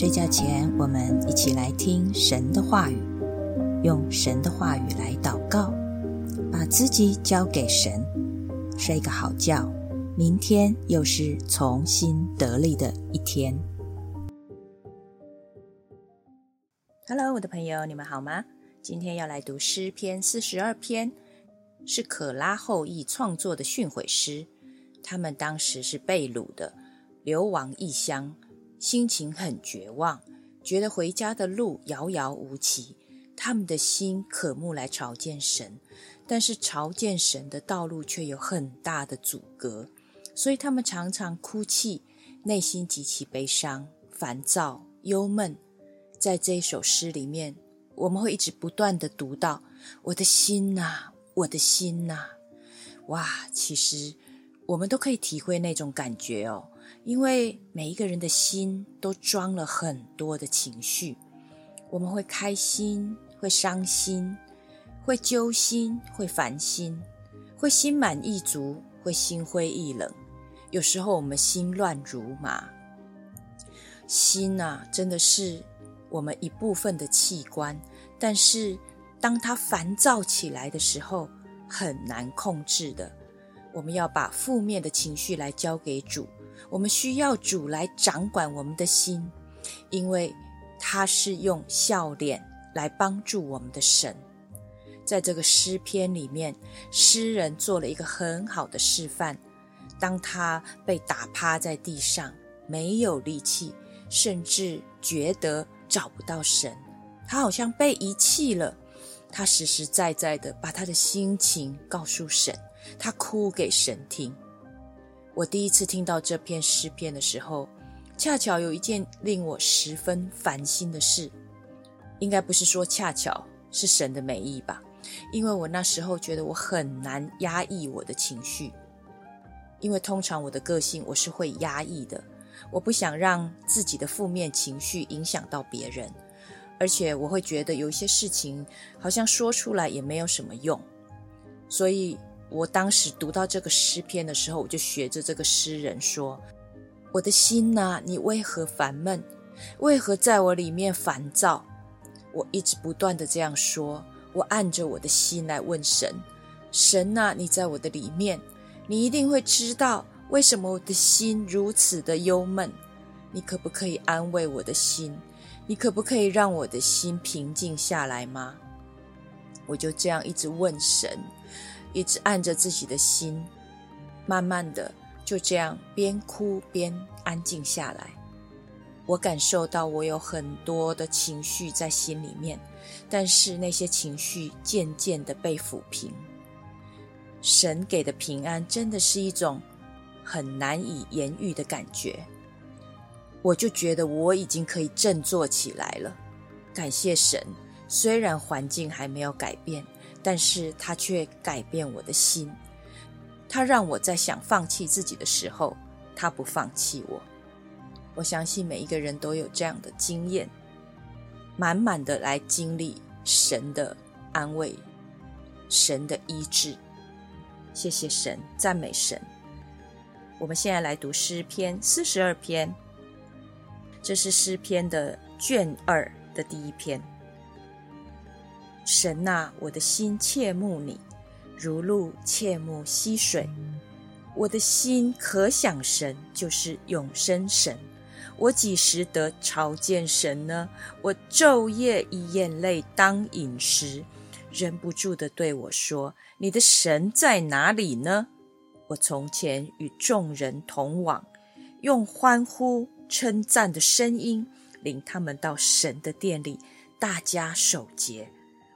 睡觉前，我们一起来听神的话语，用神的话语来祷告，把自己交给神，睡个好觉。明天又是重新得力的一天。Hello，我的朋友，你们好吗？今天要来读诗篇四十二篇，是可拉后裔创作的训诲诗。他们当时是被掳的，流亡异乡。心情很绝望，觉得回家的路遥遥无期。他们的心渴慕来朝见神，但是朝见神的道路却有很大的阻隔，所以他们常常哭泣，内心极其悲伤、烦躁、忧闷。在这一首诗里面，我们会一直不断的读到：“我的心呐，我的心呐！”哇，其实我们都可以体会那种感觉哦。因为每一个人的心都装了很多的情绪，我们会开心，会伤心，会揪心，会烦心，会心满意足，会心灰意冷。有时候我们心乱如麻。心呐，真的是我们一部分的器官，但是当它烦躁起来的时候，很难控制的。我们要把负面的情绪来交给主。我们需要主来掌管我们的心，因为他是用笑脸来帮助我们的神。在这个诗篇里面，诗人做了一个很好的示范。当他被打趴在地上，没有力气，甚至觉得找不到神，他好像被遗弃了。他实实在在的把他的心情告诉神，他哭给神听。我第一次听到这篇诗篇的时候，恰巧有一件令我十分烦心的事，应该不是说恰巧是神的美意吧？因为我那时候觉得我很难压抑我的情绪，因为通常我的个性我是会压抑的，我不想让自己的负面情绪影响到别人，而且我会觉得有一些事情好像说出来也没有什么用，所以。我当时读到这个诗篇的时候，我就学着这个诗人说：“我的心呐，你为何烦闷？为何在我里面烦躁？”我一直不断的这样说，我按着我的心来问神：“神呐，你在我的里面，你一定会知道为什么我的心如此的忧闷。你可不可以安慰我的心？你可不可以让我的心平静下来吗？”我就这样一直问神。一直按着自己的心，慢慢的就这样边哭边安静下来。我感受到我有很多的情绪在心里面，但是那些情绪渐渐的被抚平。神给的平安真的是一种很难以言喻的感觉。我就觉得我已经可以振作起来了。感谢神，虽然环境还没有改变。但是他却改变我的心，他让我在想放弃自己的时候，他不放弃我。我相信每一个人都有这样的经验，满满的来经历神的安慰、神的医治。谢谢神，赞美神。我们现在来读诗篇四十二篇，这是诗篇的卷二的第一篇。神呐，我的心切慕你，如鹿切慕溪水。我的心可想神，就是永生神。我几时得朝见神呢？我昼夜以眼泪当饮食，忍不住的对我说：“你的神在哪里呢？”我从前与众人同往，用欢呼称赞的声音领他们到神的殿里，大家守节。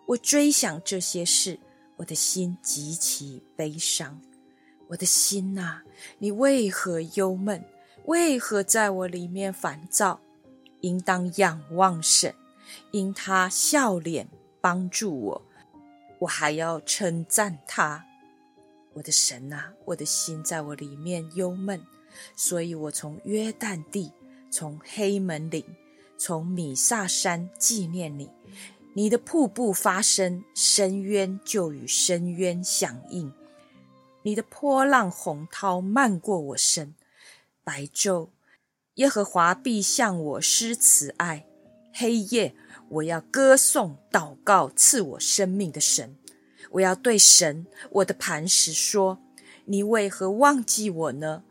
我追想这些事，我的心极其悲伤。我的心呐，你为何忧闷？为何在我里面烦躁？应当仰望神，因他笑脸帮助我。我还要称赞他，我的神呐！我的心在我里面忧闷，所以我从约旦地，从黑门岭，从米萨山纪念你。你的瀑布发声，深渊就与深渊响应；你的波浪洪涛漫过我身，白昼耶和华必向我施慈爱。黑夜，我要歌颂、祷告赐我生命的神。我要对神，我的磐石说：“你为何忘记我呢？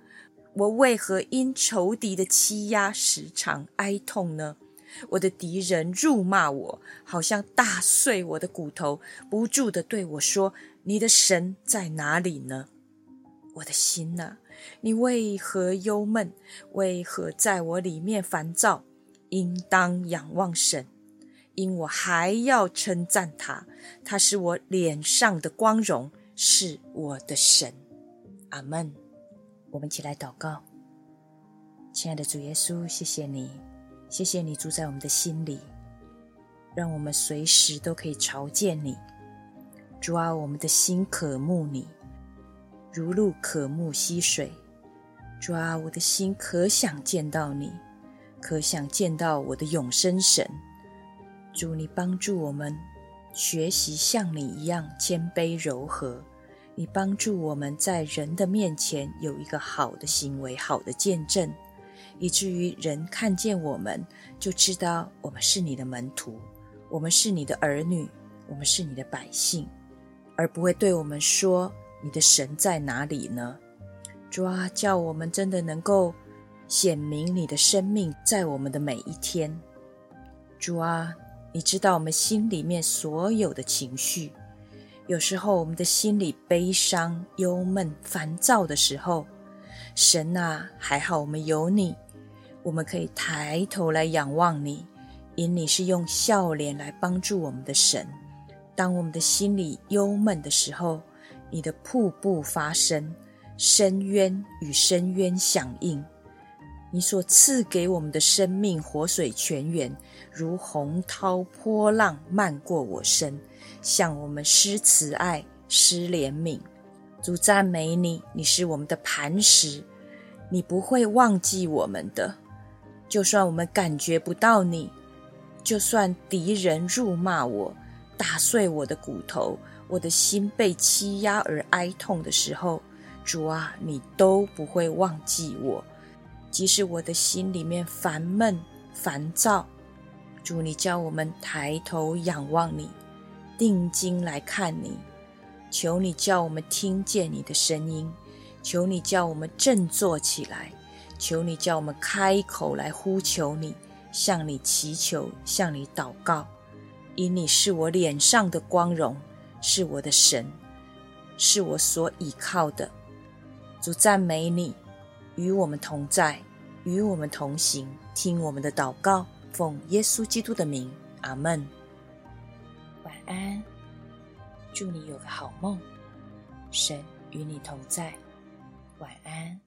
我为何因仇敌的欺压时常哀痛呢？我的敌人辱骂我，好像打碎我的骨头，不住的对我说：‘你的神在哪里呢？’我的心呐，你为何忧闷？为何在我里面烦躁？应当仰望神。”因我还要称赞他，他是我脸上的光荣，是我的神。阿门。我们一起来祷告，亲爱的主耶稣，谢谢你，谢谢你住在我们的心里，让我们随时都可以朝见你。主啊，我们的心渴慕你，如鹿渴慕溪水。主啊，我的心可想见到你，可想见到我的永生神。主，你帮助我们学习像你一样谦卑柔和。你帮助我们在人的面前有一个好的行为、好的见证，以至于人看见我们就知道我们是你的门徒，我们是你的儿女，我们是你的百姓，而不会对我们说：“你的神在哪里呢？”主啊，叫我们真的能够显明你的生命在我们的每一天。主啊。你知道我们心里面所有的情绪，有时候我们的心里悲伤、忧闷、烦躁的时候，神啊，还好我们有你，我们可以抬头来仰望你，因你是用笑脸来帮助我们的神。当我们的心里忧闷的时候，你的瀑布发声，深渊与深渊响应。你所赐给我们的生命，活水泉源，如洪涛波浪漫过我身，向我们施慈爱、施怜悯。主赞美你，你是我们的磐石，你不会忘记我们的。就算我们感觉不到你，就算敌人辱骂我，打碎我的骨头，我的心被欺压而哀痛的时候，主啊，你都不会忘记我。即使我的心里面烦闷、烦躁，主，你叫我们抬头仰望你，定睛来看你。求你叫我们听见你的声音，求你叫我们振作起来，求你叫我们开口来呼求你，向你祈求，向你祷告。因你是我脸上的光荣，是我的神，是我所倚靠的。主赞美你。与我们同在，与我们同行，听我们的祷告，奉耶稣基督的名，阿门。晚安，祝你有个好梦，神与你同在，晚安。